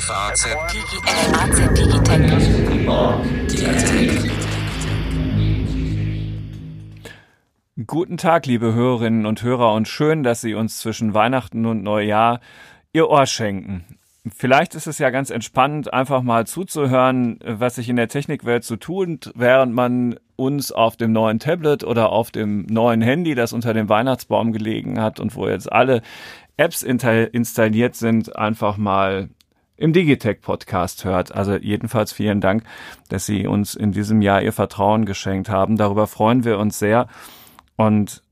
FAZ Guten Tag, liebe Hörerinnen und Hörer, und schön, dass Sie uns zwischen Weihnachten und Neujahr Ihr Ohr schenken. Vielleicht ist es ja ganz entspannend, einfach mal zuzuhören, was sich in der Technikwelt so tut, während man uns auf dem neuen Tablet oder auf dem neuen Handy, das unter dem Weihnachtsbaum gelegen hat und wo jetzt alle Apps installiert sind, einfach mal im Digitech Podcast hört. Also jedenfalls vielen Dank, dass Sie uns in diesem Jahr Ihr Vertrauen geschenkt haben. Darüber freuen wir uns sehr. Und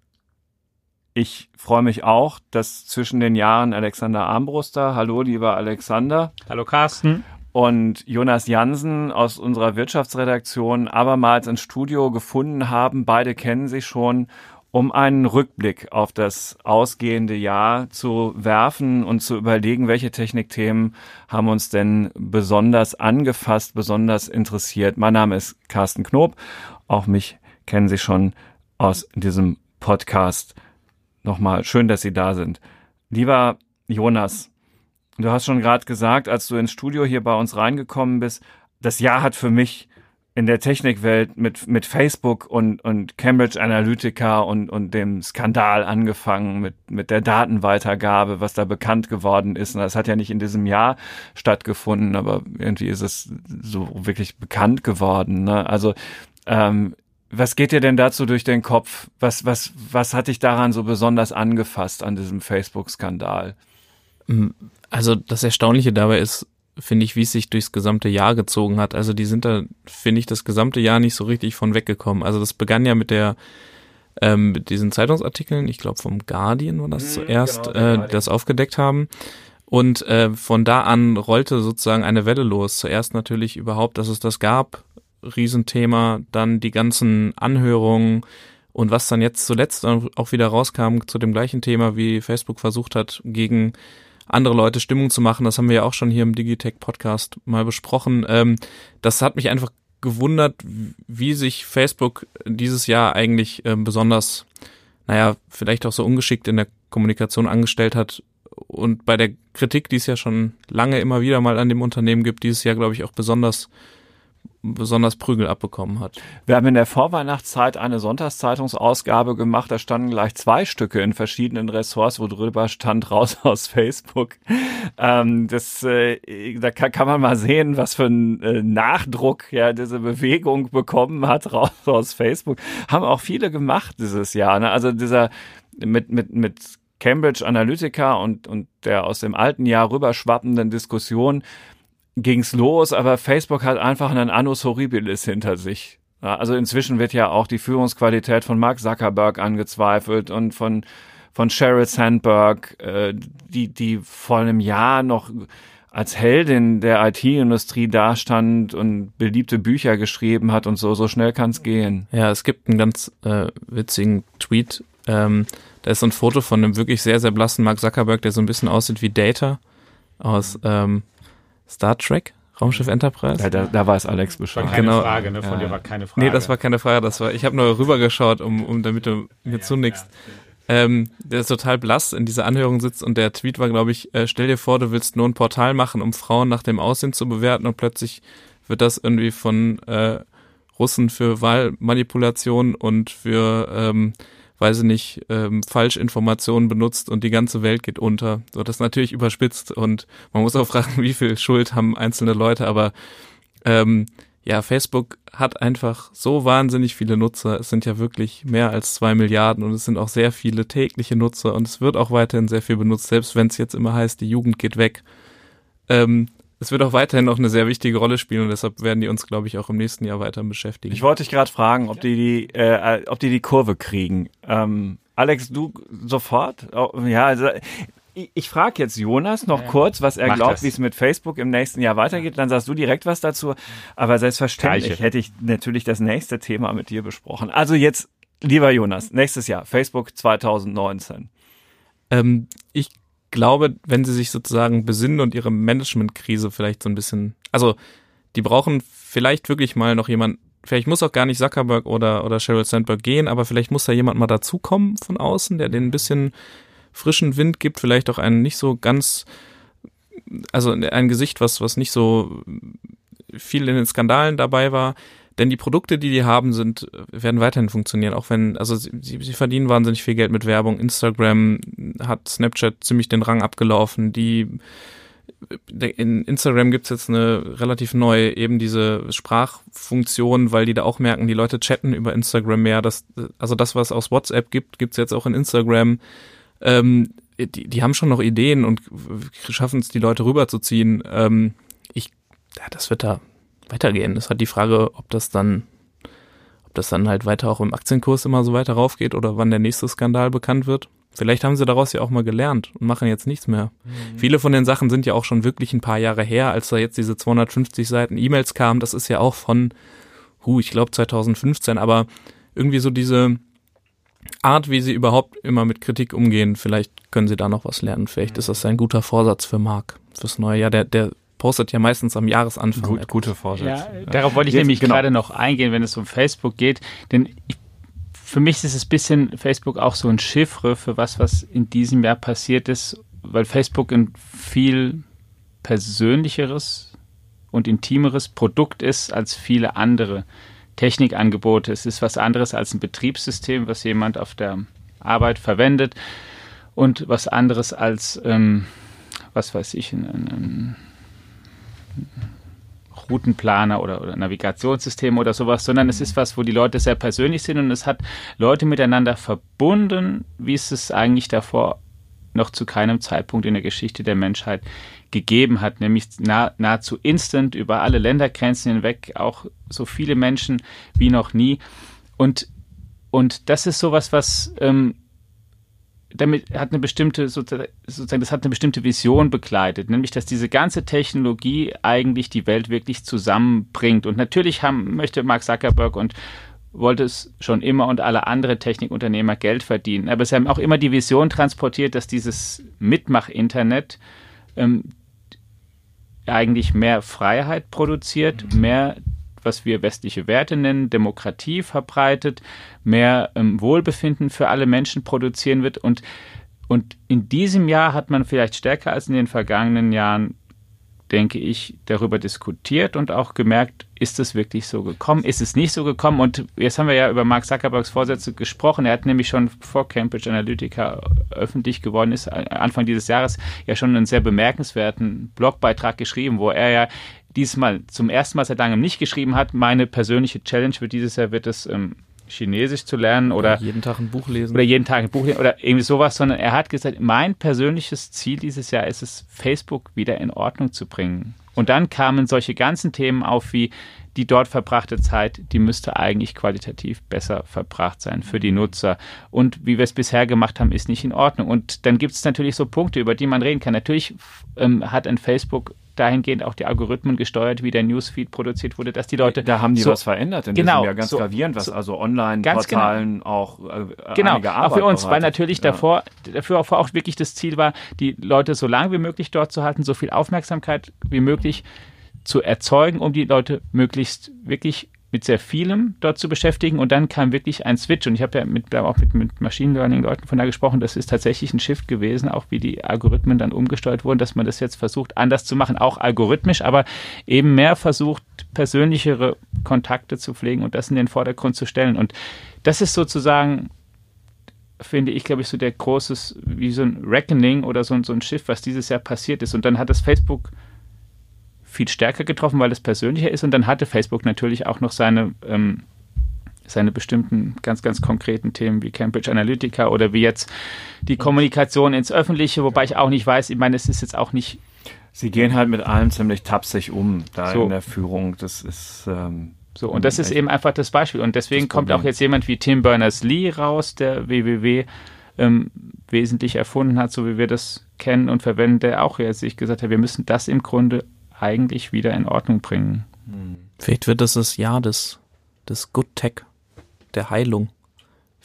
ich freue mich auch, dass zwischen den Jahren Alexander Armbruster, hallo lieber Alexander. Hallo Carsten. Und Jonas Jansen aus unserer Wirtschaftsredaktion abermals ins Studio gefunden haben. Beide kennen sich schon, um einen Rückblick auf das ausgehende Jahr zu werfen und zu überlegen, welche Technikthemen haben uns denn besonders angefasst, besonders interessiert. Mein Name ist Carsten Knob. Auch mich kennen Sie schon aus diesem Podcast nochmal schön, dass Sie da sind. Lieber Jonas, du hast schon gerade gesagt, als du ins Studio hier bei uns reingekommen bist, das Jahr hat für mich in der Technikwelt mit, mit Facebook und, und Cambridge Analytica und, und dem Skandal angefangen, mit, mit der Datenweitergabe, was da bekannt geworden ist. Und das hat ja nicht in diesem Jahr stattgefunden, aber irgendwie ist es so wirklich bekannt geworden. Ne? Also ähm, was geht dir denn dazu durch den Kopf? Was, was, was hat dich daran so besonders angefasst an diesem Facebook-Skandal? Also das Erstaunliche dabei ist, finde ich, wie es sich durchs gesamte Jahr gezogen hat. Also die sind da, finde ich, das gesamte Jahr nicht so richtig von weggekommen. Also das begann ja mit der ähm, mit diesen Zeitungsartikeln, ich glaube vom Guardian war das mhm, zuerst, genau, äh, das aufgedeckt haben. Und äh, von da an rollte sozusagen eine Welle los. Zuerst natürlich überhaupt, dass es das gab, Riesenthema, dann die ganzen Anhörungen und was dann jetzt zuletzt auch wieder rauskam zu dem gleichen Thema, wie Facebook versucht hat, gegen andere Leute Stimmung zu machen. Das haben wir ja auch schon hier im Digitech Podcast mal besprochen. Ähm, das hat mich einfach gewundert, wie sich Facebook dieses Jahr eigentlich ähm, besonders, naja, vielleicht auch so ungeschickt in der Kommunikation angestellt hat. Und bei der Kritik, die es ja schon lange immer wieder mal an dem Unternehmen gibt, dieses Jahr, glaube ich, auch besonders besonders Prügel abbekommen hat. Wir haben in der Vorweihnachtszeit eine Sonntagszeitungsausgabe gemacht. Da standen gleich zwei Stücke in verschiedenen Ressorts, wo drüber stand raus aus Facebook. Ähm, das, äh, da kann, kann, man mal sehen, was für ein äh, Nachdruck ja diese Bewegung bekommen hat raus aus Facebook. Haben auch viele gemacht dieses Jahr. Ne? Also dieser mit mit mit Cambridge Analytica und und der aus dem alten Jahr rüberschwappenden Diskussion ging's los, aber Facebook hat einfach einen Annus Horribilis hinter sich. Also inzwischen wird ja auch die Führungsqualität von Mark Zuckerberg angezweifelt und von von Sheryl Sandberg, äh, die die vor einem Jahr noch als Heldin der IT-Industrie dastand und beliebte Bücher geschrieben hat und so, so schnell kann's gehen. Ja, es gibt einen ganz äh, witzigen Tweet. Ähm, da ist so ein Foto von einem wirklich sehr, sehr blassen Mark Zuckerberg, der so ein bisschen aussieht wie Data aus ähm, Star Trek, Raumschiff Enterprise. Ja, da, da weiß Alex Bescheid. War keine genau. Frage, ne? Von ja. dir war keine Frage. Nee, das war keine Frage. Das war, ich habe nur rübergeschaut, um, um damit du mir ja, zunickst. Ja. Ähm, der ist total blass in dieser Anhörung sitzt und der Tweet war, glaube ich, äh, stell dir vor, du willst nur ein Portal machen, um Frauen nach dem Aussehen zu bewerten und plötzlich wird das irgendwie von äh, Russen für Wahlmanipulation und für ähm, weiß ich nicht, ähm, Falschinformationen benutzt und die ganze Welt geht unter. So, das ist natürlich überspitzt und man muss auch fragen, wie viel Schuld haben einzelne Leute, aber ähm, ja, Facebook hat einfach so wahnsinnig viele Nutzer. Es sind ja wirklich mehr als zwei Milliarden und es sind auch sehr viele tägliche Nutzer und es wird auch weiterhin sehr viel benutzt, selbst wenn es jetzt immer heißt, die Jugend geht weg. Ähm, es wird auch weiterhin noch eine sehr wichtige Rolle spielen und deshalb werden die uns, glaube ich, auch im nächsten Jahr weiter beschäftigen. Ich wollte dich gerade fragen, ob die die, äh, ob die die Kurve kriegen. Ähm, Alex, du sofort? Oh, ja, also ich, ich frage jetzt Jonas noch ja, kurz, was er glaubt, wie es mit Facebook im nächsten Jahr weitergeht. Dann sagst du direkt was dazu. Aber selbstverständlich Gleiche. hätte ich natürlich das nächste Thema mit dir besprochen. Also jetzt, lieber Jonas, nächstes Jahr, Facebook 2019. Ähm, ich glaube, wenn sie sich sozusagen besinnen und ihre Managementkrise vielleicht so ein bisschen, also die brauchen vielleicht wirklich mal noch jemand, vielleicht muss auch gar nicht Zuckerberg oder, oder Sheryl Sandberg gehen, aber vielleicht muss da jemand mal dazukommen von außen, der den ein bisschen frischen Wind gibt, vielleicht auch einen nicht so ganz also ein Gesicht, was, was nicht so viel in den Skandalen dabei war. Denn die Produkte, die die haben, sind, werden weiterhin funktionieren. Auch wenn, also sie, sie verdienen wahnsinnig viel Geld mit Werbung. Instagram hat Snapchat ziemlich den Rang abgelaufen. Die in Instagram gibt's jetzt eine relativ neue, eben diese Sprachfunktion, weil die da auch merken, die Leute chatten über Instagram mehr. Das, also das, was aus WhatsApp gibt, gibt's jetzt auch in Instagram. Ähm, die, die haben schon noch Ideen und schaffen es, die Leute rüberzuziehen. Ähm, ich, ja, das wird da weitergehen. Das hat die Frage, ob das dann, ob das dann halt weiter auch im Aktienkurs immer so weiter raufgeht oder wann der nächste Skandal bekannt wird. Vielleicht haben sie daraus ja auch mal gelernt und machen jetzt nichts mehr. Mhm. Viele von den Sachen sind ja auch schon wirklich ein paar Jahre her, als da jetzt diese 250 Seiten E-Mails kamen. Das ist ja auch von, hu, ich glaube 2015, aber irgendwie so diese Art, wie sie überhaupt immer mit Kritik umgehen, vielleicht können sie da noch was lernen. Vielleicht ist das ein guter Vorsatz für Marc fürs neue Jahr. Der, der postet ja meistens am Jahresanfang. Gut, gute Vorsatz. Ja, darauf wollte ich Jetzt, nämlich genau. gerade noch eingehen, wenn es um Facebook geht, denn ich für mich ist es ein bisschen Facebook auch so ein Chiffre für was, was in diesem Jahr passiert ist, weil Facebook ein viel persönlicheres und intimeres Produkt ist als viele andere Technikangebote. Es ist was anderes als ein Betriebssystem, was jemand auf der Arbeit verwendet und was anderes als, ähm, was weiß ich, ein, ein, ein Routenplaner oder, oder Navigationssystem oder sowas, sondern es ist was, wo die Leute sehr persönlich sind und es hat Leute miteinander verbunden, wie es es eigentlich davor noch zu keinem Zeitpunkt in der Geschichte der Menschheit gegeben hat, nämlich nah, nahezu instant über alle Ländergrenzen hinweg, auch so viele Menschen wie noch nie. Und, und das ist sowas, was ähm, damit hat eine bestimmte sozusagen das hat eine bestimmte Vision begleitet, nämlich dass diese ganze Technologie eigentlich die Welt wirklich zusammenbringt. Und natürlich haben möchte Mark Zuckerberg und wollte es schon immer und alle andere Technikunternehmer Geld verdienen. Aber sie haben auch immer die Vision transportiert, dass dieses Mitmach-Internet ähm, eigentlich mehr Freiheit produziert, mehr was wir westliche Werte nennen, Demokratie verbreitet, mehr ähm, Wohlbefinden für alle Menschen produzieren wird. Und, und in diesem Jahr hat man vielleicht stärker als in den vergangenen Jahren denke ich, darüber diskutiert und auch gemerkt, ist es wirklich so gekommen, ist es nicht so gekommen. Und jetzt haben wir ja über Mark Zuckerbergs Vorsätze gesprochen. Er hat nämlich schon vor Cambridge Analytica öffentlich geworden ist, Anfang dieses Jahres ja schon einen sehr bemerkenswerten Blogbeitrag geschrieben, wo er ja diesmal zum ersten Mal seit langem nicht geschrieben hat. Meine persönliche Challenge für dieses Jahr wird es, ähm, Chinesisch zu lernen oder, oder jeden Tag ein Buch lesen oder jeden Tag ein Buch lesen oder irgendwie sowas, sondern er hat gesagt, mein persönliches Ziel dieses Jahr ist es, Facebook wieder in Ordnung zu bringen. Und dann kamen solche ganzen Themen auf wie die dort verbrachte Zeit, die müsste eigentlich qualitativ besser verbracht sein für die Nutzer. Und wie wir es bisher gemacht haben, ist nicht in Ordnung. Und dann gibt es natürlich so Punkte, über die man reden kann. Natürlich ähm, hat ein Facebook dahingehend auch die Algorithmen gesteuert, wie der Newsfeed produziert wurde, dass die Leute. Da haben die so, was verändert in genau, diesem Jahr ganz so, gravierend, was so, also Online-Portalen genau. auch äh, Genau, auch für uns, bereitet. weil natürlich ja. davor, dafür auch wirklich das Ziel war, die Leute so lange wie möglich dort zu halten, so viel Aufmerksamkeit wie möglich zu erzeugen, um die Leute möglichst wirklich mit sehr vielem dort zu beschäftigen. Und dann kam wirklich ein Switch. Und ich habe ja mit, auch mit, mit Machine Learning Leuten von da gesprochen, das ist tatsächlich ein Shift gewesen, auch wie die Algorithmen dann umgesteuert wurden, dass man das jetzt versucht anders zu machen, auch algorithmisch, aber eben mehr versucht, persönlichere Kontakte zu pflegen und das in den Vordergrund zu stellen. Und das ist sozusagen finde ich, glaube ich, so der großes, wie so ein Reckoning oder so, so ein Schiff, was dieses Jahr passiert ist. Und dann hat das Facebook viel stärker getroffen, weil es persönlicher ist. Und dann hatte Facebook natürlich auch noch seine, ähm, seine bestimmten ganz, ganz konkreten Themen wie Cambridge Analytica oder wie jetzt die Kommunikation ins Öffentliche, wobei ich auch nicht weiß, ich meine, es ist jetzt auch nicht. Sie gehen halt mit allem ziemlich tapsig um, da so. in der Führung. Das ist. Ähm so, und das ist eben einfach das Beispiel. Und deswegen kommt auch jetzt jemand wie Tim Berners-Lee raus, der WWW ähm, wesentlich erfunden hat, so wie wir das kennen und verwenden, der auch jetzt sich gesagt hat, wir müssen das im Grunde eigentlich wieder in Ordnung bringen. Vielleicht wird das das Jahr des, des Good Tech, der Heilung.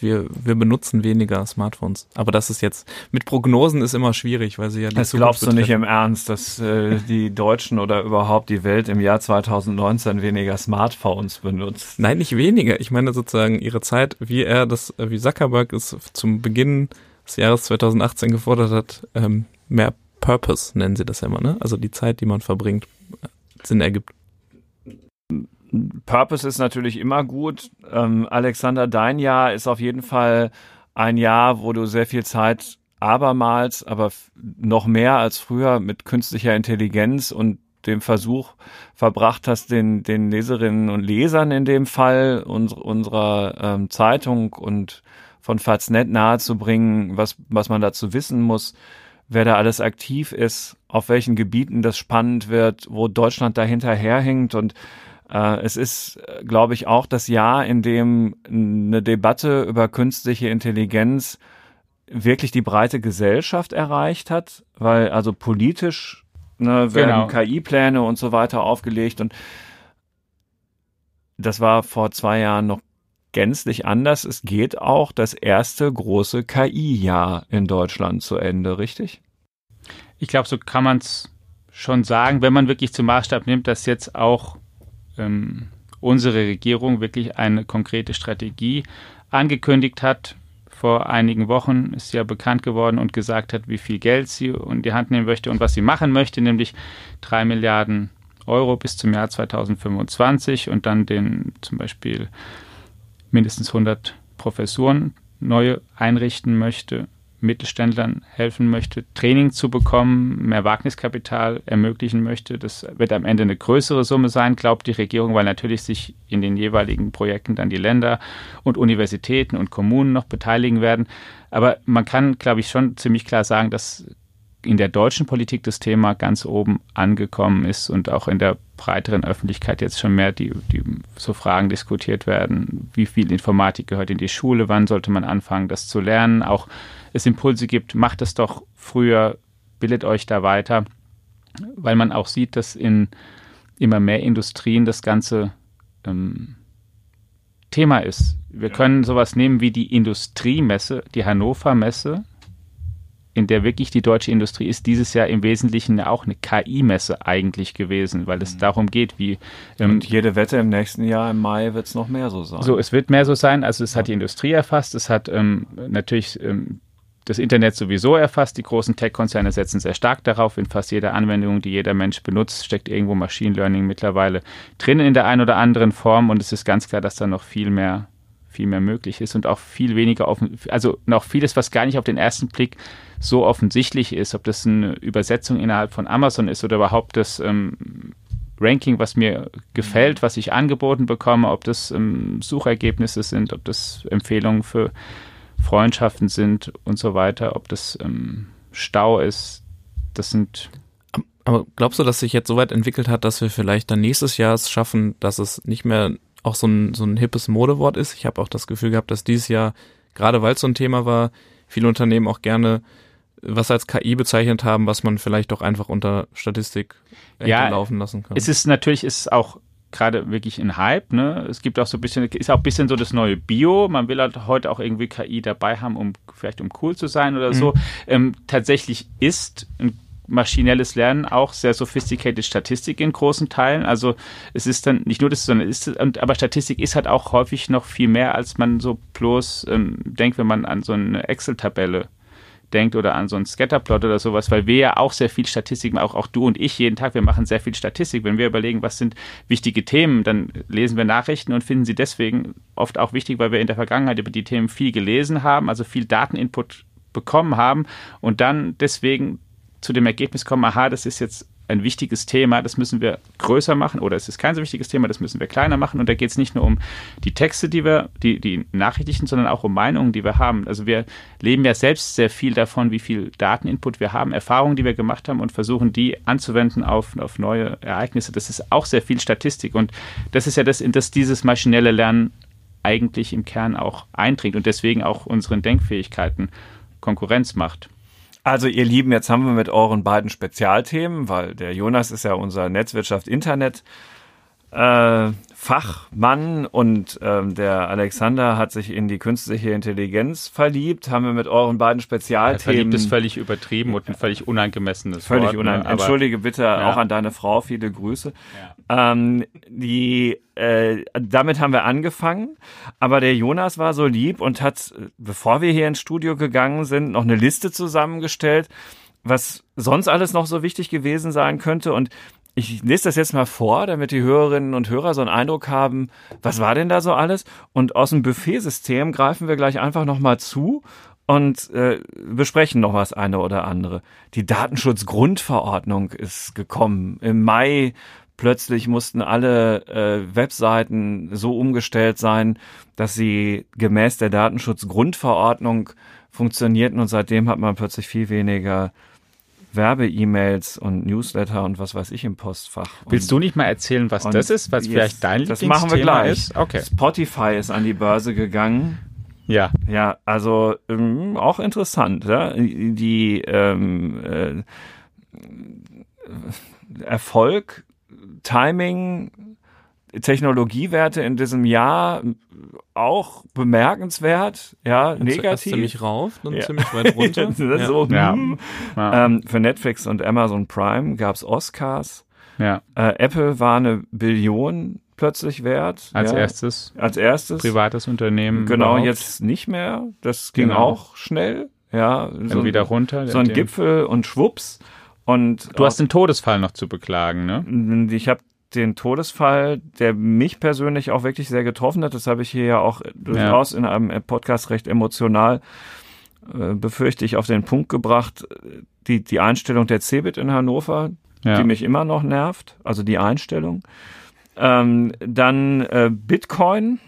Wir, wir benutzen weniger Smartphones. Aber das ist jetzt, mit Prognosen ist immer schwierig, weil sie ja die Das glaubst betreffen. du nicht im Ernst, dass äh, die Deutschen oder überhaupt die Welt im Jahr 2019 weniger Smartphones benutzt? Nein, nicht weniger. Ich meine sozusagen ihre Zeit, wie er das, wie Zuckerberg es zum Beginn des Jahres 2018 gefordert hat, ähm, mehr Purpose nennen sie das ja immer, ne? Also die Zeit, die man verbringt, Sinn ergibt. Purpose ist natürlich immer gut. Ähm, Alexander, dein Jahr ist auf jeden Fall ein Jahr, wo du sehr viel Zeit abermals, aber noch mehr als früher mit künstlicher Intelligenz und dem Versuch verbracht hast, den, den Leserinnen und Lesern in dem Fall uns, unserer ähm, Zeitung und von Faznet nahezubringen, was, was man dazu wissen muss, wer da alles aktiv ist, auf welchen Gebieten das spannend wird, wo Deutschland dahinter herhängt und äh, es ist, glaube ich, auch das Jahr, in dem eine Debatte über künstliche Intelligenz wirklich die breite Gesellschaft erreicht hat, weil also politisch ne, werden genau. KI-Pläne und so weiter aufgelegt und das war vor zwei Jahren noch gänzlich anders. Es geht auch das erste große KI-Jahr in Deutschland zu Ende, richtig? Ich glaube, so kann man es schon sagen, wenn man wirklich zum Maßstab nimmt, dass jetzt auch ähm, unsere Regierung wirklich eine konkrete Strategie angekündigt hat. Vor einigen Wochen ist sie ja bekannt geworden und gesagt hat, wie viel Geld sie in die Hand nehmen möchte und was sie machen möchte, nämlich drei Milliarden Euro bis zum Jahr 2025 und dann den zum Beispiel mindestens 100 Professuren neu einrichten möchte Mittelständlern helfen möchte, Training zu bekommen, mehr Wagniskapital ermöglichen möchte. Das wird am Ende eine größere Summe sein, glaubt die Regierung, weil natürlich sich in den jeweiligen Projekten dann die Länder und Universitäten und Kommunen noch beteiligen werden. Aber man kann, glaube ich, schon ziemlich klar sagen, dass in der deutschen Politik das Thema ganz oben angekommen ist und auch in der breiteren Öffentlichkeit jetzt schon mehr die, die so Fragen diskutiert werden. Wie viel Informatik gehört in die Schule? Wann sollte man anfangen, das zu lernen? Auch es Impulse gibt, macht es doch früher, bildet euch da weiter, weil man auch sieht, dass in immer mehr Industrien das Ganze ähm, Thema ist. Wir ja. können sowas nehmen wie die Industriemesse, die Hannover Messe, in der wirklich die deutsche Industrie ist dieses Jahr im Wesentlichen auch eine KI-Messe eigentlich gewesen, weil es mhm. darum geht, wie. Ähm, Und jede Wette im nächsten Jahr im Mai wird es noch mehr so sein. So, es wird mehr so sein. Also es ja. hat die Industrie erfasst, es hat ähm, natürlich ähm, das Internet sowieso erfasst. Die großen Tech-Konzerne setzen sehr stark darauf. In fast jeder Anwendung, die jeder Mensch benutzt, steckt irgendwo Machine Learning mittlerweile drin in der einen oder anderen Form. Und es ist ganz klar, dass da noch viel mehr, viel mehr möglich ist und auch viel weniger offen, also noch vieles, was gar nicht auf den ersten Blick so offensichtlich ist, ob das eine Übersetzung innerhalb von Amazon ist oder überhaupt das ähm, Ranking, was mir gefällt, was ich angeboten bekomme, ob das ähm, Suchergebnisse sind, ob das Empfehlungen für Freundschaften sind und so weiter, ob das ähm, Stau ist. Das sind. Aber glaubst du, dass sich jetzt so weit entwickelt hat, dass wir vielleicht dann nächstes Jahr es schaffen, dass es nicht mehr auch so ein, so ein hippes Modewort ist? Ich habe auch das Gefühl gehabt, dass dieses Jahr, gerade weil es so ein Thema war, viele Unternehmen auch gerne was als KI bezeichnet haben, was man vielleicht auch einfach unter Statistik ja, laufen lassen kann. Es ist natürlich ist auch gerade wirklich ein Hype. Ne? Es gibt auch so ein bisschen, ist auch ein bisschen so das neue Bio. Man will halt heute auch irgendwie KI dabei haben, um vielleicht um cool zu sein oder mhm. so. Ähm, tatsächlich ist ein maschinelles Lernen auch sehr sophisticated Statistik in großen Teilen. Also es ist dann nicht nur das, sondern ist, und, aber Statistik ist halt auch häufig noch viel mehr, als man so bloß ähm, denkt, wenn man an so eine Excel-Tabelle denkt oder an so einen Scatterplot oder sowas, weil wir ja auch sehr viel Statistik, auch, auch du und ich jeden Tag, wir machen sehr viel Statistik. Wenn wir überlegen, was sind wichtige Themen, dann lesen wir Nachrichten und finden sie deswegen oft auch wichtig, weil wir in der Vergangenheit über die Themen viel gelesen haben, also viel Dateninput bekommen haben und dann deswegen zu dem Ergebnis kommen, aha, das ist jetzt ein wichtiges Thema, das müssen wir größer machen oder es ist kein so wichtiges Thema, das müssen wir kleiner machen. Und da geht es nicht nur um die Texte, die wir, die, die Nachrichten, sondern auch um Meinungen, die wir haben. Also wir leben ja selbst sehr viel davon, wie viel Dateninput wir haben, Erfahrungen, die wir gemacht haben und versuchen, die anzuwenden auf, auf neue Ereignisse. Das ist auch sehr viel Statistik. Und das ist ja das, in das dieses maschinelle Lernen eigentlich im Kern auch eindringt und deswegen auch unseren Denkfähigkeiten Konkurrenz macht. Also ihr Lieben, jetzt haben wir mit euren beiden Spezialthemen, weil der Jonas ist ja unser Netzwirtschaft Internet äh, Fachmann und ähm, der Alexander hat sich in die künstliche Intelligenz verliebt. Haben wir mit euren beiden Spezialthemen. Verliebt ist völlig übertrieben und ein völlig unangemessenes völlig Wort. Völlig ne? unangemessen. Entschuldige bitte ja. auch an deine Frau, viele Grüße. Ja. Ähm, die, äh, damit haben wir angefangen, aber der Jonas war so lieb und hat, bevor wir hier ins Studio gegangen sind, noch eine Liste zusammengestellt was sonst alles noch so wichtig gewesen sein könnte. Und ich lese das jetzt mal vor, damit die Hörerinnen und Hörer so einen Eindruck haben, was war denn da so alles? Und aus dem Buffetsystem greifen wir gleich einfach nochmal zu und äh, besprechen noch was eine oder andere. Die Datenschutzgrundverordnung ist gekommen. Im Mai plötzlich mussten alle äh, Webseiten so umgestellt sein, dass sie gemäß der Datenschutzgrundverordnung funktionierten und seitdem hat man plötzlich viel weniger Werbe-E-Mails und Newsletter und was weiß ich im Postfach. Willst du nicht mal erzählen, was das ist, was jetzt, vielleicht dein Das machen wir gleich. Ist? Okay. Spotify ist an die Börse gegangen. Ja. Ja, also ähm, auch interessant. Ja? Die ähm, äh, Erfolg, Timing, Technologiewerte in diesem Jahr auch bemerkenswert, ja, dann negativ. ziemlich rauf, dann ja. ziemlich weit runter. ja. So, ja. Ja. Ähm, für Netflix und Amazon Prime gab's Oscars. Ja. Äh, Apple war eine Billion plötzlich wert. Als erstes. Als erstes. Privates Unternehmen. Genau, überhaupt. jetzt nicht mehr. Das ging genau. auch schnell. Ja, Dann so wieder runter. So ein Gipfel und schwupps. Und du hast den Todesfall noch zu beklagen, ne? Ich habe den Todesfall, der mich persönlich auch wirklich sehr getroffen hat. Das habe ich hier ja auch durchaus ja. in einem Podcast recht emotional äh, befürchte ich auf den Punkt gebracht. Die, die Einstellung der Cebit in Hannover, ja. die mich immer noch nervt. Also die Einstellung. Ähm, dann äh, Bitcoin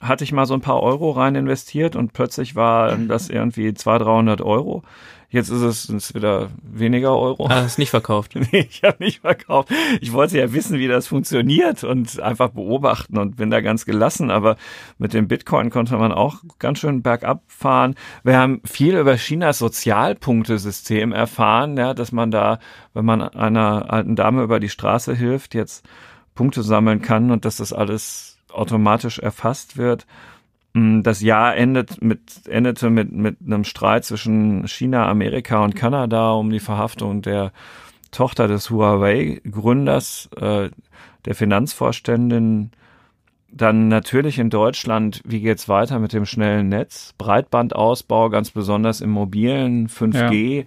hatte ich mal so ein paar Euro rein investiert und plötzlich war das irgendwie 200, 300 Euro. Jetzt ist es ist wieder weniger Euro. Ah, hast nicht verkauft. nee, ich habe nicht verkauft. Ich wollte ja wissen, wie das funktioniert und einfach beobachten und bin da ganz gelassen. Aber mit dem Bitcoin konnte man auch ganz schön bergab fahren. Wir haben viel über Chinas Sozialpunktesystem erfahren, ja, dass man da, wenn man einer alten Dame über die Straße hilft, jetzt Punkte sammeln kann und dass das alles automatisch erfasst wird. Mm, das Jahr endet mit, endete mit, mit einem Streit zwischen China, Amerika und Kanada um die Verhaftung der Tochter des Huawei-Gründers, äh, der Finanzvorständin. Dann natürlich in Deutschland, wie geht's weiter mit dem schnellen Netz? Breitbandausbau, ganz besonders im mobilen 5G.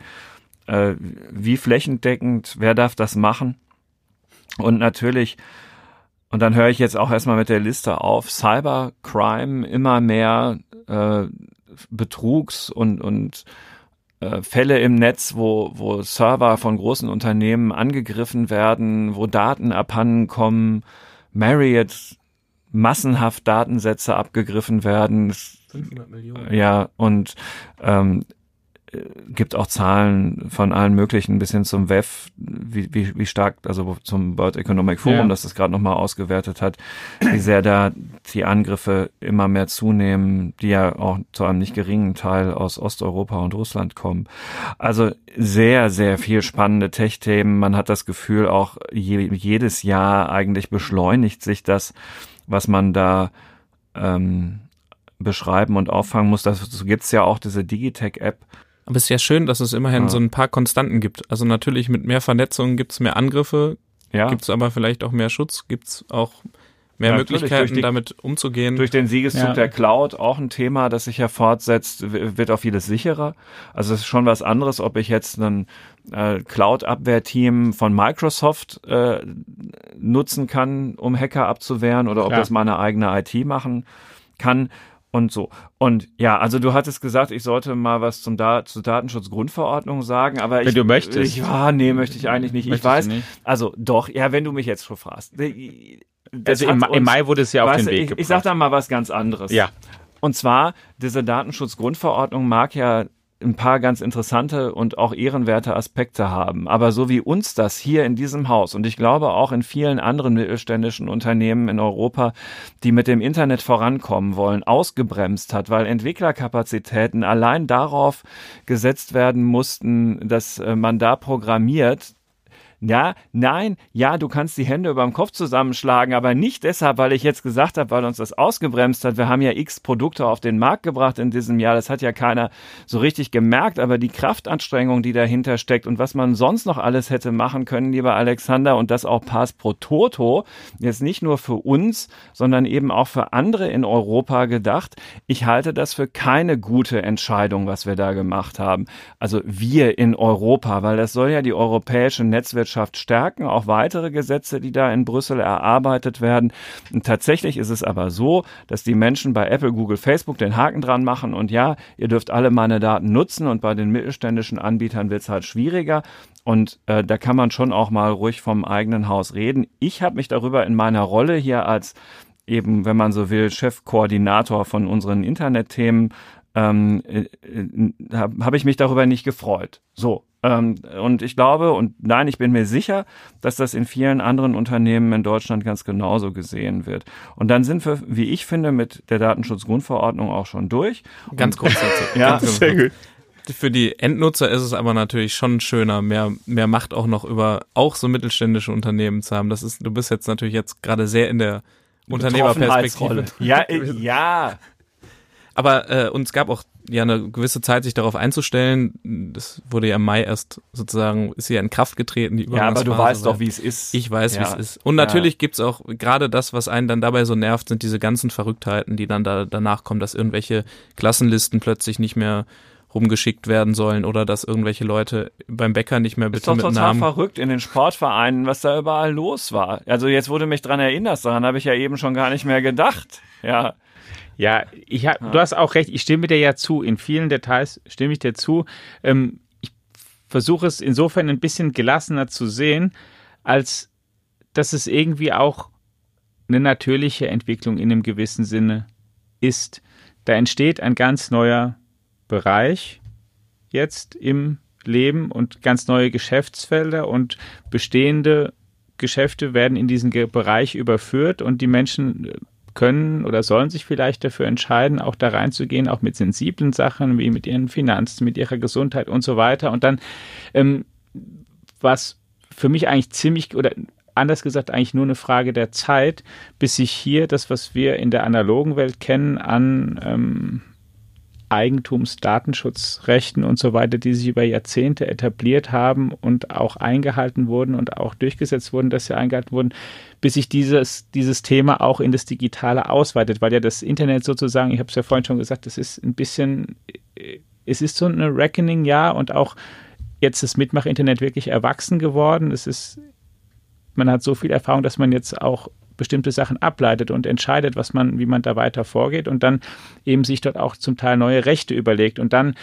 Ja. Äh, wie flächendeckend? Wer darf das machen? Und natürlich und dann höre ich jetzt auch erstmal mit der Liste auf. Cybercrime, immer mehr äh, Betrugs- und, und äh, Fälle im Netz, wo, wo Server von großen Unternehmen angegriffen werden, wo Daten abhanden kommen, Marriott massenhaft Datensätze abgegriffen werden. 500 Millionen. Ja, und ähm, gibt auch Zahlen von allen möglichen bis hin zum WEF, wie, wie, wie stark, also zum World Economic Forum, ja. das das gerade nochmal ausgewertet hat, wie sehr da die Angriffe immer mehr zunehmen, die ja auch zu einem nicht geringen Teil aus Osteuropa und Russland kommen. Also sehr, sehr viel spannende Tech-Themen. Man hat das Gefühl, auch je, jedes Jahr eigentlich beschleunigt sich das, was man da ähm, beschreiben und auffangen muss. Dazu gibt's ja auch diese Digitech-App, aber es ist ja schön, dass es immerhin ja. so ein paar Konstanten gibt. Also natürlich mit mehr Vernetzung gibt es mehr Angriffe, ja. gibt es aber vielleicht auch mehr Schutz, gibt es auch mehr ja, Möglichkeiten, die, damit umzugehen. Durch den Siegeszug ja. der Cloud auch ein Thema, das sich ja fortsetzt, wird auch vieles sicherer. Also es ist schon was anderes, ob ich jetzt ein äh, Cloud-Abwehrteam von Microsoft äh, nutzen kann, um Hacker abzuwehren, oder ob Klar. das meine eigene IT machen kann und so. Und ja, also du hattest gesagt, ich sollte mal was zum da zur Datenschutzgrundverordnung sagen, aber wenn ich, du möchtest. Ich, ja, nee, möchte ich eigentlich nicht. Möchtest ich weiß, nicht? also doch, ja, wenn du mich jetzt schon fragst. Das also im, uns, im, Mai wurde es ja auf den Weg ich, gebracht. Ich sag da mal was ganz anderes. Ja. Und zwar, diese Datenschutzgrundverordnung mag ja ein paar ganz interessante und auch ehrenwerte Aspekte haben. Aber so wie uns das hier in diesem Haus und ich glaube auch in vielen anderen mittelständischen Unternehmen in Europa, die mit dem Internet vorankommen wollen, ausgebremst hat, weil Entwicklerkapazitäten allein darauf gesetzt werden mussten, dass äh, man da programmiert, ja, nein, ja, du kannst die Hände über dem Kopf zusammenschlagen, aber nicht deshalb, weil ich jetzt gesagt habe, weil uns das ausgebremst hat. Wir haben ja x Produkte auf den Markt gebracht in diesem Jahr. Das hat ja keiner so richtig gemerkt, aber die Kraftanstrengung, die dahinter steckt und was man sonst noch alles hätte machen können, lieber Alexander, und das auch Pass pro Toto, jetzt nicht nur für uns, sondern eben auch für andere in Europa gedacht. Ich halte das für keine gute Entscheidung, was wir da gemacht haben. Also wir in Europa, weil das soll ja die europäische Netzwirtschaft stärken, auch weitere Gesetze, die da in Brüssel erarbeitet werden. Und tatsächlich ist es aber so, dass die Menschen bei Apple, Google, Facebook den Haken dran machen und ja, ihr dürft alle meine Daten nutzen und bei den mittelständischen Anbietern wird es halt schwieriger. Und äh, da kann man schon auch mal ruhig vom eigenen Haus reden. Ich habe mich darüber in meiner Rolle hier als eben, wenn man so will, Chefkoordinator von unseren Internetthemen, ähm, äh, äh habe hab ich mich darüber nicht gefreut. So. Ähm, und ich glaube, und nein, ich bin mir sicher, dass das in vielen anderen Unternehmen in Deutschland ganz genauso gesehen wird. Und dann sind wir, wie ich finde, mit der Datenschutzgrundverordnung auch schon durch. Ganz grundsätzlich. ja, ganz sehr gut für die Endnutzer ist es aber natürlich schon schöner, mehr, mehr Macht auch noch über auch so mittelständische Unternehmen zu haben. Das ist, du bist jetzt natürlich jetzt gerade sehr in der Unternehmerperspektive. Ja, ja. Aber äh, uns gab auch ja eine gewisse Zeit, sich darauf einzustellen. Das wurde ja im Mai erst sozusagen, ist ja in Kraft getreten. Die ja, aber du weißt doch, wie es ist. Ich weiß, ja. wie es ist. Und natürlich ja. gibt's auch, gerade das, was einen dann dabei so nervt, sind diese ganzen Verrücktheiten, die dann da danach kommen, dass irgendwelche Klassenlisten plötzlich nicht mehr rumgeschickt werden sollen oder dass irgendwelche Leute beim Bäcker nicht mehr bitte ist doch mit total Namen. verrückt in den Sportvereinen, was da überall los war. Also jetzt wurde mich dran erinnert, daran habe ich ja eben schon gar nicht mehr gedacht. Ja. Ja, ich hab, du hast auch recht, ich stimme dir ja zu. In vielen Details stimme ich dir zu. Ähm, ich versuche es insofern ein bisschen gelassener zu sehen, als dass es irgendwie auch eine natürliche Entwicklung in einem gewissen Sinne ist. Da entsteht ein ganz neuer Bereich jetzt im Leben und ganz neue Geschäftsfelder und bestehende Geschäfte werden in diesen Bereich überführt und die Menschen können oder sollen sich vielleicht dafür entscheiden, auch da reinzugehen, auch mit sensiblen Sachen wie mit ihren Finanzen, mit ihrer Gesundheit und so weiter. Und dann, ähm, was für mich eigentlich ziemlich oder anders gesagt eigentlich nur eine Frage der Zeit, bis sich hier das, was wir in der analogen Welt kennen, an ähm, Eigentumsdatenschutzrechten und so weiter, die sich über Jahrzehnte etabliert haben und auch eingehalten wurden und auch durchgesetzt wurden, dass sie eingehalten wurden, bis sich dieses, dieses Thema auch in das Digitale ausweitet, weil ja das Internet sozusagen, ich habe es ja vorhin schon gesagt, das ist ein bisschen, es ist so eine Reckoning, ja, und auch jetzt das Mitmach-Internet wirklich erwachsen geworden. Es ist, man hat so viel Erfahrung, dass man jetzt auch bestimmte Sachen ableitet und entscheidet, was man, wie man da weiter vorgeht und dann eben sich dort auch zum Teil neue Rechte überlegt. Und dann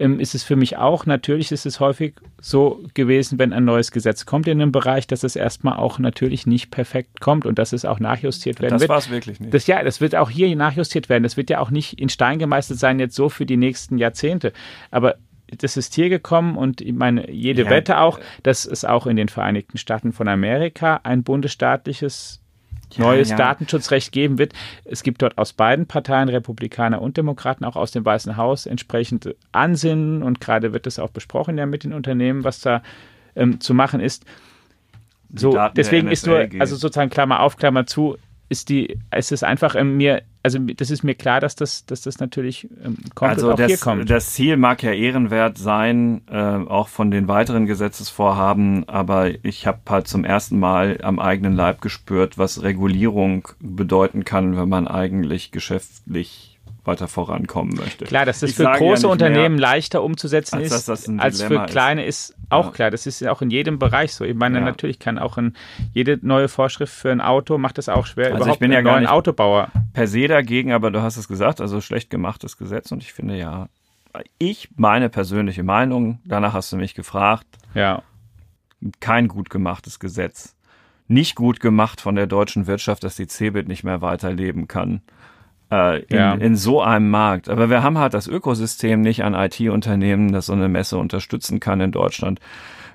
ähm, ist es für mich auch, natürlich ist es häufig so gewesen, wenn ein neues Gesetz kommt in einem Bereich, dass es erstmal auch natürlich nicht perfekt kommt und dass es auch nachjustiert werden das wird. Das war es wirklich nicht. Das, ja, das wird auch hier nachjustiert werden. Das wird ja auch nicht in Stein gemeißelt sein jetzt so für die nächsten Jahrzehnte. Aber das ist hier gekommen und ich meine, jede ja. Wette auch, dass es auch in den Vereinigten Staaten von Amerika ein bundesstaatliches ja, neues ja. Datenschutzrecht geben wird. Es gibt dort aus beiden Parteien, Republikaner und Demokraten, auch aus dem Weißen Haus entsprechend Ansinnen und gerade wird es auch besprochen ja mit den Unternehmen, was da ähm, zu machen ist. So, deswegen ist nur, also sozusagen Klammer auf, Klammer zu, ist die, es ist einfach ähm, mir, also das ist mir klar, dass das, dass das natürlich ähm, kommt also und auch das, hier kommt. Das Ziel mag ja ehrenwert sein, äh, auch von den weiteren Gesetzesvorhaben, aber ich habe halt zum ersten Mal am eigenen Leib gespürt, was Regulierung bedeuten kann, wenn man eigentlich geschäftlich weiter vorankommen möchte. Klar, dass das ich für große ja Unternehmen leichter umzusetzen als ist, das als für kleine ist, ist auch ja. klar. Das ist ja auch in jedem Bereich so. Ich meine, ja. natürlich kann auch ein, jede neue Vorschrift für ein Auto macht es auch schwer, also überhaupt ich bin ja neuen Autobauer. Per se dagegen, aber du hast es gesagt, also schlecht gemachtes Gesetz und ich finde ja, ich meine persönliche Meinung, danach hast du mich gefragt. Ja. Kein gut gemachtes Gesetz. Nicht gut gemacht von der deutschen Wirtschaft, dass die Cebit nicht mehr weiterleben kann äh, in, ja. in so einem Markt. Aber wir haben halt das Ökosystem nicht an IT-Unternehmen, das so eine Messe unterstützen kann in Deutschland.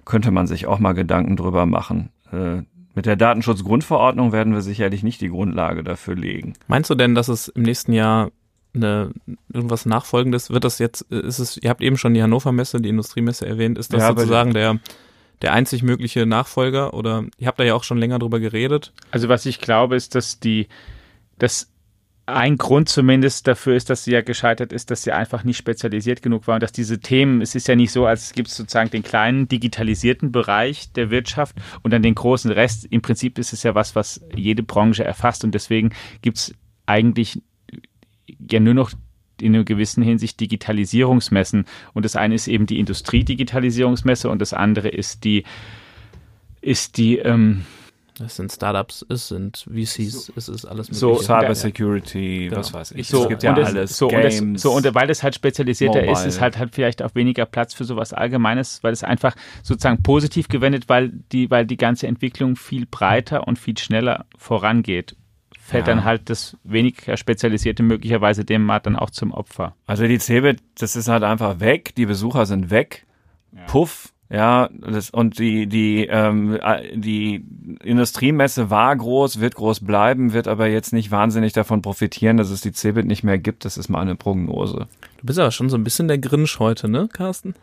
Könnte man sich auch mal Gedanken drüber machen. Äh, mit der Datenschutzgrundverordnung werden wir sicherlich nicht die Grundlage dafür legen. Meinst du denn, dass es im nächsten Jahr eine, irgendwas Nachfolgendes wird das jetzt, ist es, ihr habt eben schon die Hannover Messe, die Industriemesse erwähnt, ist das ja, sozusagen der, der einzig mögliche Nachfolger oder ihr habt da ja auch schon länger drüber geredet. Also was ich glaube, ist, dass die, dass ein Grund zumindest dafür ist, dass sie ja gescheitert ist, dass sie einfach nicht spezialisiert genug war und dass diese Themen, es ist ja nicht so, als gibt es sozusagen den kleinen digitalisierten Bereich der Wirtschaft und dann den großen Rest. Im Prinzip ist es ja was, was jede Branche erfasst und deswegen gibt es eigentlich ja nur noch in einer gewissen Hinsicht Digitalisierungsmessen. Und das eine ist eben die Industrie-Digitalisierungsmesse und das andere ist die, ist die, ähm, es sind Startups, es sind VCs, es ist alles mögliche. So Cyber Security, genau. was weiß ich. So, es gibt ja das, alles. So Games, und, das, so, und weil es halt spezialisierter Mobile. ist, ist halt, halt vielleicht auch weniger Platz für sowas Allgemeines, weil es einfach sozusagen positiv gewendet, weil die, weil die ganze Entwicklung viel breiter und viel schneller vorangeht fällt ja. dann halt das weniger spezialisierte möglicherweise dem Markt dann auch zum Opfer. Also die CeBIT, das ist halt einfach weg, die Besucher sind weg, ja. puff, ja, das, und die, die, ähm, die Industriemesse war groß, wird groß bleiben, wird aber jetzt nicht wahnsinnig davon profitieren, dass es die CeBIT nicht mehr gibt. Das ist mal eine Prognose. Du bist aber schon so ein bisschen der Grinch heute, ne, Carsten?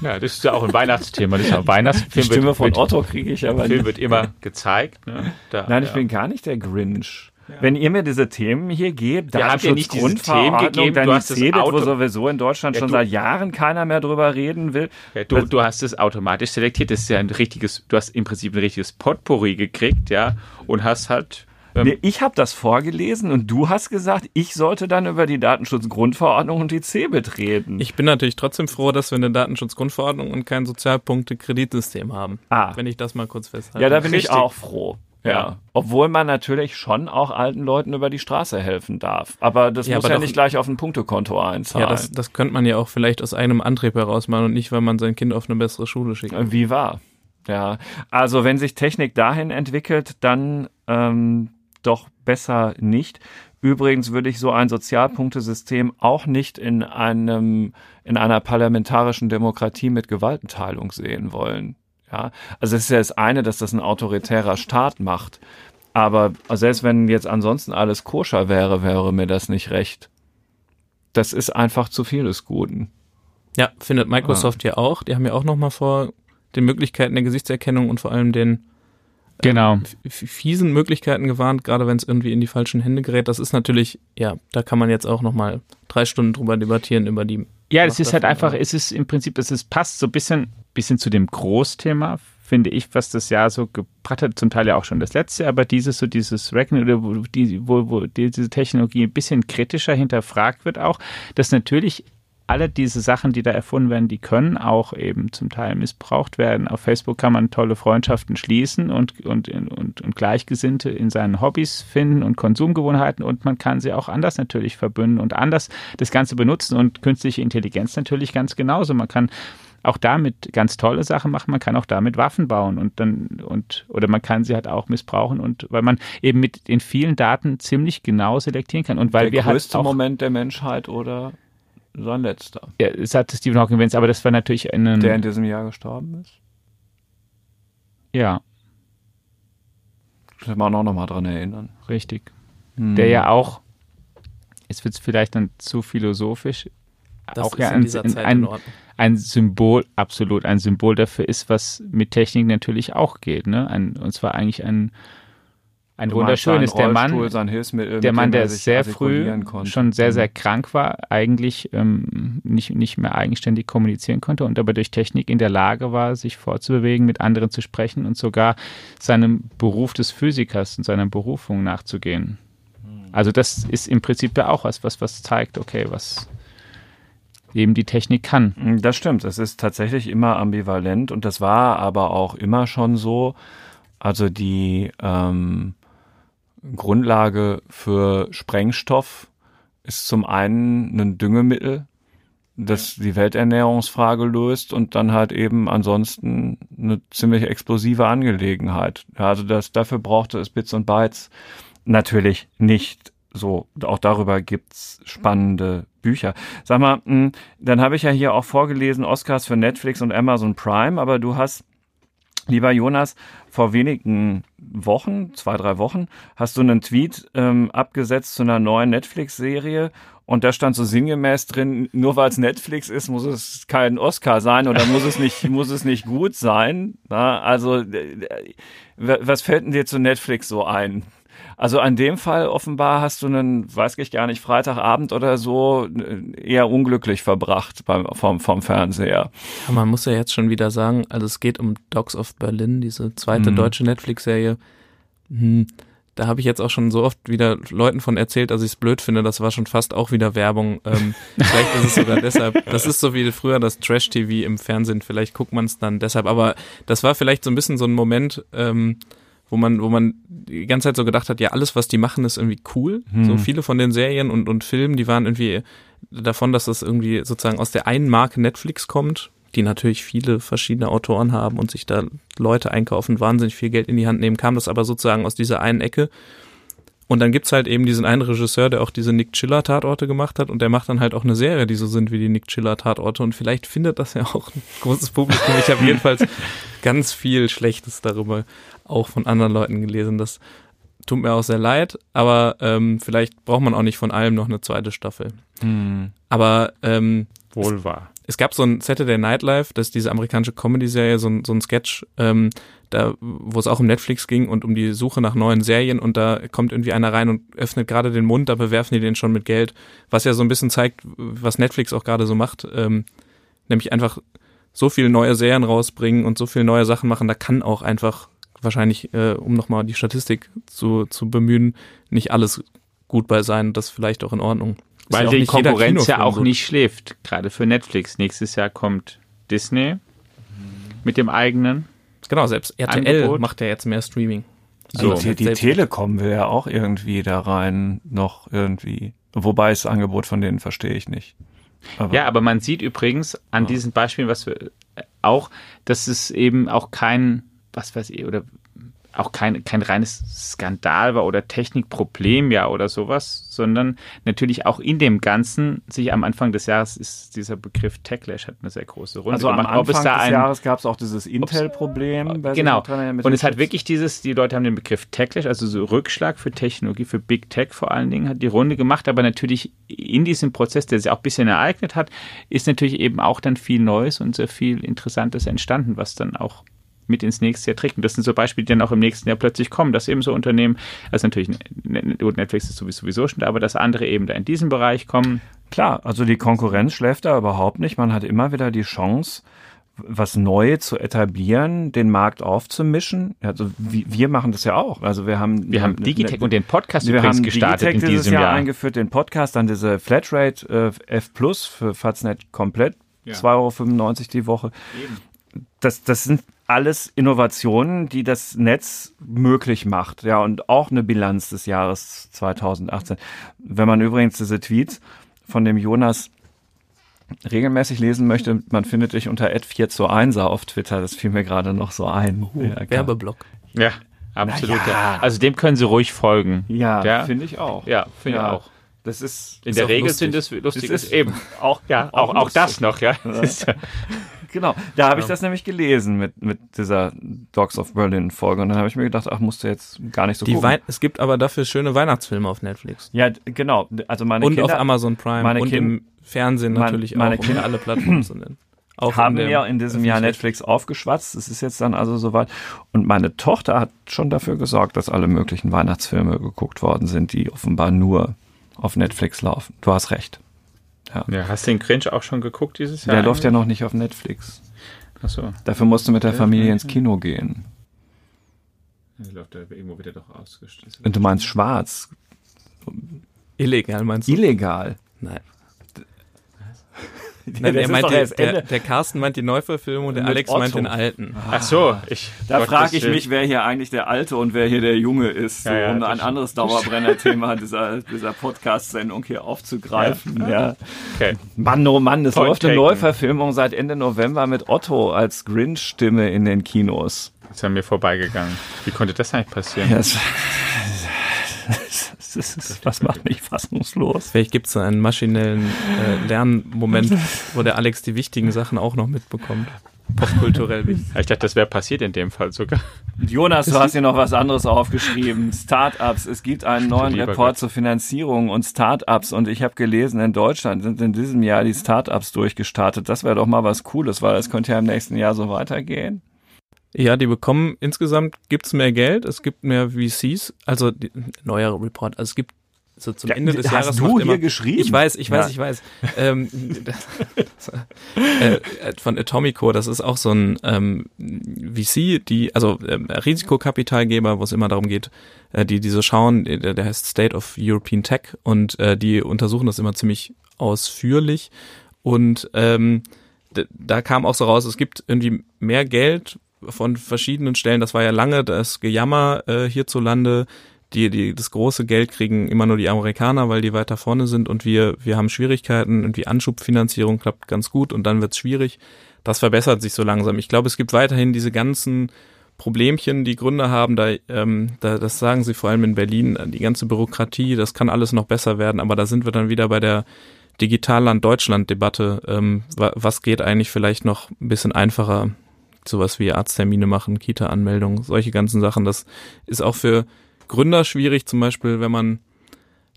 Ja, das ist ja auch ein Weihnachtsthema. Das ist ja ein Weihnachtsfilm. Die Stimme wird, von Otto kriege ich aber. Der Film wird immer gezeigt. Ne? Da, Nein, ich ja. bin gar nicht der Grinch. Ja. Wenn ihr mir diese Themen hier gebt, da habt ihr nicht diese Themen gegeben, dann du hast CeBIT, Auto, wo sowieso in Deutschland ja, schon du, seit Jahren keiner mehr drüber reden will. Ja, du, du hast es automatisch selektiert. Das ist ja ein richtiges, du hast im Prinzip ein richtiges Potpourri gekriegt, ja, und hast halt ähm, nee, ich habe das vorgelesen und du hast gesagt, ich sollte dann über die Datenschutzgrundverordnung und die CeBIT reden. Ich bin natürlich trotzdem froh, dass wir eine Datenschutzgrundverordnung und kein Sozialpunkte-Kreditsystem haben. Ah. Wenn ich das mal kurz festhalte. Ja, da bin Richtig. ich auch froh. Ja. Obwohl man natürlich schon auch alten Leuten über die Straße helfen darf. Aber das ja, muss aber ja doch, nicht gleich auf ein Punktekonto einzahlen. Ja, das, das könnte man ja auch vielleicht aus einem Antrieb heraus machen und nicht, weil man sein Kind auf eine bessere Schule schickt. Wie wahr. Ja. Also wenn sich Technik dahin entwickelt, dann ähm, doch besser nicht. Übrigens würde ich so ein Sozialpunktesystem auch nicht in einem, in einer parlamentarischen Demokratie mit Gewaltenteilung sehen wollen. Ja, also es ist ja das eine, dass das ein autoritärer Staat macht. Aber selbst wenn jetzt ansonsten alles koscher wäre, wäre mir das nicht recht. Das ist einfach zu viel des Guten. Ja, findet Microsoft ah. ja auch. Die haben ja auch nochmal vor den Möglichkeiten der Gesichtserkennung und vor allem den genau. Äh, fiesen Möglichkeiten gewarnt, gerade wenn es irgendwie in die falschen Hände gerät. Das ist natürlich, ja, da kann man jetzt auch nochmal drei Stunden drüber debattieren über die. Ja, es ist halt einfach, es ist im Prinzip, es ist, passt so ein bisschen bisschen zu dem Großthema, finde ich, was das Jahr so gebracht hat, zum Teil ja auch schon das letzte, aber dieses so dieses Reckon oder wo, die, wo, wo diese Technologie ein bisschen kritischer hinterfragt wird auch, dass natürlich alle diese Sachen, die da erfunden werden, die können auch eben zum Teil missbraucht werden. Auf Facebook kann man tolle Freundschaften schließen und, und, und, und Gleichgesinnte in seinen Hobbys finden und Konsumgewohnheiten und man kann sie auch anders natürlich verbünden und anders das Ganze benutzen und künstliche Intelligenz natürlich ganz genauso. Man kann auch damit ganz tolle Sachen machen. Man kann auch damit Waffen bauen und dann und oder man kann sie halt auch missbrauchen und weil man eben mit den vielen Daten ziemlich genau selektieren kann und weil der wir halt größte halt Moment der Menschheit oder sein letzter. Ja, es hat Stephen Hawking erwähnt, aber das war natürlich ein der in diesem Jahr gestorben ist. Ja. Kann man auch noch mal dran erinnern. Richtig. Hm. Der ja auch jetzt wird es vielleicht dann zu philosophisch. Das auch ja in dieser Zeit ein, in Ordnung ein Symbol, absolut ein Symbol dafür ist, was mit Technik natürlich auch geht. Ne? Ein, und zwar eigentlich ein, ein wunderschönes. Der Mann, der Mann, der sehr früh schon sehr, sehr mhm. krank war, eigentlich ähm, nicht, nicht mehr eigenständig kommunizieren konnte und aber durch Technik in der Lage war, sich fortzubewegen, mit anderen zu sprechen und sogar seinem Beruf des Physikers und seiner Berufung nachzugehen. Mhm. Also das ist im Prinzip ja auch was, was, was zeigt, okay, was, eben die Technik kann. Mm, das stimmt. Es ist tatsächlich immer ambivalent und das war aber auch immer schon so. Also die ähm, Grundlage für Sprengstoff ist zum einen ein Düngemittel, das die Welternährungsfrage löst und dann halt eben ansonsten eine ziemlich explosive Angelegenheit. Also das, dafür brauchte es Bits und Bytes natürlich nicht so, auch darüber gibt's spannende Bücher. Sag mal, hm, dann habe ich ja hier auch vorgelesen, Oscars für Netflix und Amazon Prime, aber du hast Lieber Jonas, vor wenigen Wochen, zwei, drei Wochen, hast du einen Tweet ähm, abgesetzt zu einer neuen Netflix-Serie und da stand so sinngemäß drin, nur weil es Netflix ist, muss es kein Oscar sein oder muss es nicht, muss es nicht gut sein. Na, also, äh, was fällt denn dir zu Netflix so ein? Also an dem Fall offenbar hast du einen, weiß ich gar nicht, Freitagabend oder so äh, eher unglücklich verbracht beim, vom, vom Fernseher. Ja, man muss ja jetzt schon wieder sagen, also es geht um Dogs of Berlin, diese zweite mhm. deutsche Netflix-Serie. Hm, da habe ich jetzt auch schon so oft wieder Leuten von erzählt, dass ich es blöd finde. Das war schon fast auch wieder Werbung. Ähm, vielleicht ist es sogar deshalb. Das ist so wie früher das Trash-TV im Fernsehen. Vielleicht guckt man es dann deshalb. Aber das war vielleicht so ein bisschen so ein Moment, ähm, wo man, wo man die ganze Zeit so gedacht hat, ja, alles, was die machen, ist irgendwie cool. Hm. So viele von den Serien und, und Filmen, die waren irgendwie davon, dass das irgendwie sozusagen aus der einen Marke Netflix kommt, die natürlich viele verschiedene Autoren haben und sich da Leute einkaufen, wahnsinnig viel Geld in die Hand nehmen, kam das aber sozusagen aus dieser einen Ecke. Und dann gibt's halt eben diesen einen Regisseur, der auch diese Nick Chiller Tatorte gemacht hat und der macht dann halt auch eine Serie, die so sind wie die Nick Chiller Tatorte und vielleicht findet das ja auch ein großes Publikum. Ich habe jedenfalls ganz viel Schlechtes darüber auch von anderen Leuten gelesen. Das tut mir auch sehr leid, aber ähm, vielleicht braucht man auch nicht von allem noch eine zweite Staffel. Hm. Aber ähm, wohl wahr. Es, es gab so ein Saturday Night Live, das ist diese amerikanische Comedy-Serie, so ein, so ein Sketch, ähm, da, wo es auch um Netflix ging und um die Suche nach neuen Serien und da kommt irgendwie einer rein und öffnet gerade den Mund, da bewerfen die den schon mit Geld, was ja so ein bisschen zeigt, was Netflix auch gerade so macht, ähm, nämlich einfach so viele neue Serien rausbringen und so viele neue Sachen machen, da kann auch einfach wahrscheinlich, äh, um nochmal die Statistik zu, zu bemühen, nicht alles gut bei sein. Das vielleicht auch in Ordnung. Ist Weil ja die Konkurrenz ja auch so. nicht schläft, gerade für Netflix. Nächstes Jahr kommt Disney mit dem eigenen. Genau, selbst RTL Angebot. macht ja jetzt mehr Streaming. So. Also die, die Telekom will ja auch irgendwie da rein noch irgendwie. Wobei das Angebot von denen verstehe ich nicht. Aber ja, aber man sieht übrigens an diesen Beispielen, was wir auch, dass es eben auch kein was weiß ich, oder auch kein, kein reines Skandal war oder Technikproblem ja oder sowas, sondern natürlich auch in dem Ganzen sich am Anfang des Jahres ist dieser Begriff Techlash hat eine sehr große Runde also gemacht. am Anfang des ein, Jahres gab es auch dieses Intel-Problem. Genau. Und es hat wirklich dieses, die Leute haben den Begriff Techlash, also so Rückschlag für Technologie, für Big Tech vor allen Dingen, hat die Runde gemacht, aber natürlich in diesem Prozess, der sich auch ein bisschen ereignet hat, ist natürlich eben auch dann viel Neues und sehr viel Interessantes entstanden, was dann auch mit ins nächste Jahr trägt. Und das sind so Beispiele, die dann auch im nächsten Jahr plötzlich kommen, dass eben so Unternehmen, also natürlich Netflix ist sowieso schon da, aber dass andere eben da in diesem Bereich kommen. Klar, also die Konkurrenz schläft da überhaupt nicht. Man hat immer wieder die Chance, was Neues zu etablieren, den Markt aufzumischen. Also wir machen das ja auch. Also wir haben wir haben Digitech und den Podcast wir übrigens haben gestartet Digitech in diesem Jahr, Jahr eingeführt, den Podcast, dann diese Flatrate äh, F Plus für Faznet komplett ja. 2,95 Euro die Woche. Eben. Das, das sind alles Innovationen, die das Netz möglich macht. Ja, und auch eine Bilanz des Jahres 2018. Wenn man übrigens diese Tweets von dem Jonas regelmäßig lesen möchte, man findet dich unter ad4 zu 1 auf Twitter. Das fiel mir gerade noch so ein. Uh, ja, Werbeblock. Ja, absolut. Ja. Also dem können Sie ruhig folgen. Ja, finde ich auch. Ja, finde ja. ich auch. Das ist in der Regel lustig. sind es lustig. Das ist eben auch ja auch, auch, auch das noch ja. Genau, da habe ich das nämlich gelesen mit, mit dieser Dogs of Berlin Folge und dann habe ich mir gedacht, ach, musst du jetzt gar nicht so Die gucken. Wei es gibt aber dafür schöne Weihnachtsfilme auf Netflix. Ja, genau. Also meine und Kinder, auf Amazon Prime meine und kind, im Fernsehen natürlich meine, auch, Kinder alle Plattformen zu nennen. Auch haben in ja in diesem Jahr Netflix aufgeschwatzt. Es ist jetzt dann also soweit. Und meine Tochter hat schon dafür gesorgt, dass alle möglichen Weihnachtsfilme geguckt worden sind, die offenbar nur auf Netflix laufen. Du hast recht. Ja. ja. hast du den Cringe auch schon geguckt dieses Jahr? Der läuft ja noch nicht auf Netflix. Ach so. Dafür musst du mit der Familie ins Kino gehen. Der läuft da irgendwo wieder doch ausgestellt. Und du meinst schwarz? Illegal meinst du? Illegal. Nein. Nein, er meint der, der, der, Carsten meint die Neuverfilmung und der Alex Otto. meint den alten. Ach so, ich. Da frage ich mich, wer hier eigentlich der Alte und wer hier der Junge ist, ja, ja, um ein anderes Dauerbrenner-Thema dieser, dieser Podcast-Sendung hier aufzugreifen. Ja. ja. Okay. Mann, oh Mann, es läuft eine Neuverfilmung seit Ende November mit Otto als Grinch-Stimme in den Kinos. Das ist an mir vorbeigegangen. Wie konnte das eigentlich passieren? Das, das ist, was macht mich fassungslos? Vielleicht gibt es so einen maschinellen äh, Lernmoment, wo der Alex die wichtigen Sachen auch noch mitbekommt. popkulturell wichtig. Ich dachte, das wäre passiert in dem Fall sogar. Jonas, du hast hier noch was anderes aufgeschrieben. Startups. Es gibt einen neuen Report Gott. zur Finanzierung und Startups. Und ich habe gelesen, in Deutschland sind in diesem Jahr die Startups durchgestartet. Das wäre doch mal was Cooles, weil es könnte ja im nächsten Jahr so weitergehen. Ja, die bekommen insgesamt gibt's mehr Geld, es gibt mehr VCs, also die, neuer Report, also es gibt so zum ja, Ende des hast Jahres. du hier immer, geschrieben? Ich weiß, ich weiß, ja. ich weiß. ähm, das, äh, von Atomico, das ist auch so ein ähm, VC, die, also ähm, Risikokapitalgeber, wo es immer darum geht, äh, die, die so schauen, der, der heißt State of European Tech und äh, die untersuchen das immer ziemlich ausführlich und ähm, da kam auch so raus, es gibt irgendwie mehr Geld von verschiedenen Stellen. Das war ja lange das Gejammer äh, hierzulande, die, die das große Geld kriegen immer nur die Amerikaner, weil die weiter vorne sind und wir, wir haben Schwierigkeiten und die Anschubfinanzierung klappt ganz gut und dann wird's schwierig. Das verbessert sich so langsam. Ich glaube, es gibt weiterhin diese ganzen Problemchen, die Gründe haben, da, ähm, da, das sagen sie vor allem in Berlin, die ganze Bürokratie, das kann alles noch besser werden, aber da sind wir dann wieder bei der Digitalland Deutschland Debatte. Ähm, was geht eigentlich vielleicht noch ein bisschen einfacher? Sowas wie Arzttermine machen, Kita-Anmeldung, solche ganzen Sachen. Das ist auch für Gründer schwierig, zum Beispiel, wenn man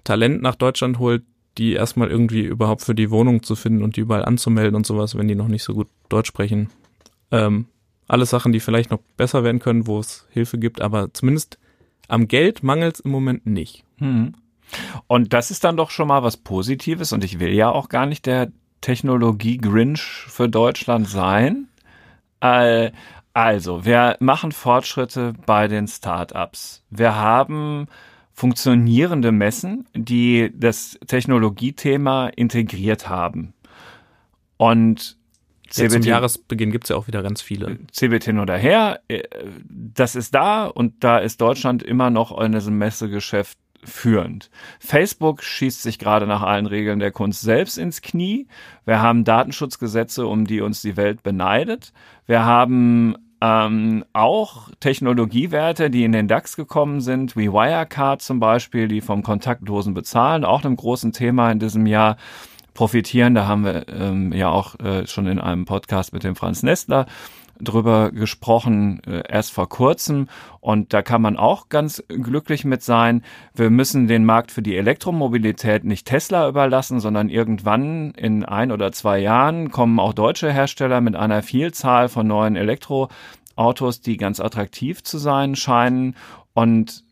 Talent nach Deutschland holt, die erstmal irgendwie überhaupt für die Wohnung zu finden und die überall anzumelden und sowas, wenn die noch nicht so gut Deutsch sprechen. Ähm, alles Sachen, die vielleicht noch besser werden können, wo es Hilfe gibt, aber zumindest am Geld mangelt es im Moment nicht. Hm. Und das ist dann doch schon mal was Positives und ich will ja auch gar nicht der Technologie-Grinch für Deutschland sein. Also, wir machen Fortschritte bei den Startups. Wir haben funktionierende Messen, die das Technologiethema integriert haben. Und CBT, zum Jahresbeginn gibt es ja auch wieder ganz viele. CBT hin oder her, äh, das ist da und da ist Deutschland immer noch in diesem Messegeschäft führend. Facebook schießt sich gerade nach allen Regeln der Kunst selbst ins Knie. Wir haben Datenschutzgesetze, um die uns die Welt beneidet. Wir haben ähm, auch Technologiewerte, die in den DAX gekommen sind, wie Wirecard zum Beispiel, die vom kontaktlosen Bezahlen, auch einem großen Thema in diesem Jahr profitieren. Da haben wir ähm, ja auch äh, schon in einem Podcast mit dem Franz Nestler drüber gesprochen, äh, erst vor kurzem. Und da kann man auch ganz glücklich mit sein. Wir müssen den Markt für die Elektromobilität nicht Tesla überlassen, sondern irgendwann in ein oder zwei Jahren kommen auch deutsche Hersteller mit einer Vielzahl von neuen Elektroautos, die ganz attraktiv zu sein scheinen. Und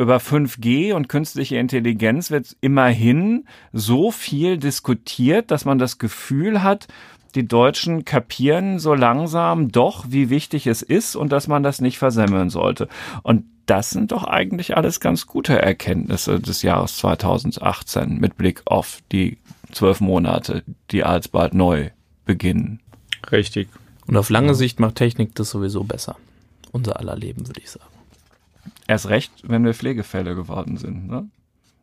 über 5G und künstliche Intelligenz wird immerhin so viel diskutiert, dass man das Gefühl hat, die Deutschen kapieren so langsam doch, wie wichtig es ist und dass man das nicht versemmeln sollte. Und das sind doch eigentlich alles ganz gute Erkenntnisse des Jahres 2018 mit Blick auf die zwölf Monate, die alsbald neu beginnen. Richtig. Und auf lange Sicht macht Technik das sowieso besser. Unser aller Leben, würde ich sagen. Erst recht, wenn wir Pflegefälle geworden sind. Ne?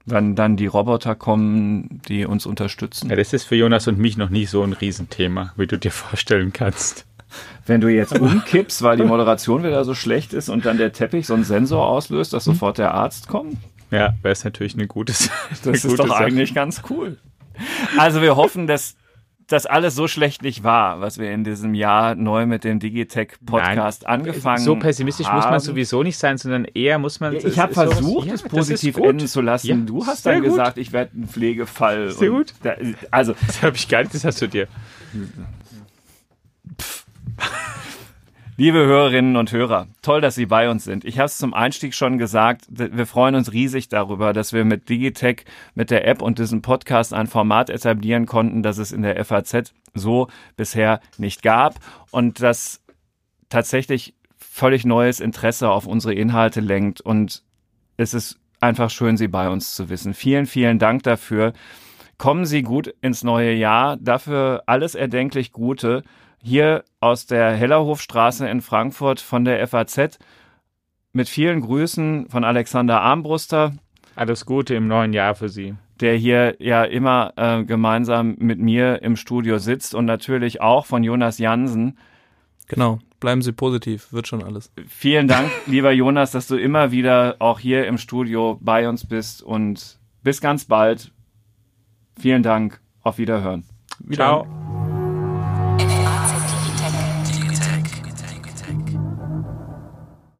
Wenn dann die Roboter kommen, die uns unterstützen. Ja, das ist für Jonas und mich noch nicht so ein Riesenthema, wie du dir vorstellen kannst. Wenn du jetzt umkippst, weil die Moderation wieder so schlecht ist und dann der Teppich so einen Sensor auslöst, dass sofort der Arzt kommt. Ja, wäre es natürlich eine gute Sache. Das ist doch Sache. eigentlich ganz cool. Also wir hoffen, dass das alles so schlecht nicht war, was wir in diesem Jahr neu mit dem Digitech Podcast Nein, angefangen haben. So pessimistisch haben. muss man sowieso nicht sein, sondern eher muss man. Ja, ich habe versucht, es positiv enden zu lassen. Ja, du hast dann gut. gesagt, ich werde ein Pflegefall. Sehr gut. Da, also, das habe ich gar nicht, das hast du dir. Liebe Hörerinnen und Hörer, toll, dass Sie bei uns sind. Ich habe es zum Einstieg schon gesagt, wir freuen uns riesig darüber, dass wir mit Digitech, mit der App und diesem Podcast ein Format etablieren konnten, das es in der FAZ so bisher nicht gab und das tatsächlich völlig neues Interesse auf unsere Inhalte lenkt. Und es ist einfach schön, Sie bei uns zu wissen. Vielen, vielen Dank dafür. Kommen Sie gut ins neue Jahr. Dafür alles erdenklich Gute hier aus der Hellerhofstraße in Frankfurt von der FAZ mit vielen Grüßen von Alexander Armbruster. Alles Gute im neuen Jahr für Sie. Der hier ja immer äh, gemeinsam mit mir im Studio sitzt und natürlich auch von Jonas Jansen. Genau, bleiben Sie positiv, wird schon alles. Vielen Dank, lieber Jonas, dass du immer wieder auch hier im Studio bei uns bist und bis ganz bald. Vielen Dank, auf Wiederhören. Ciao.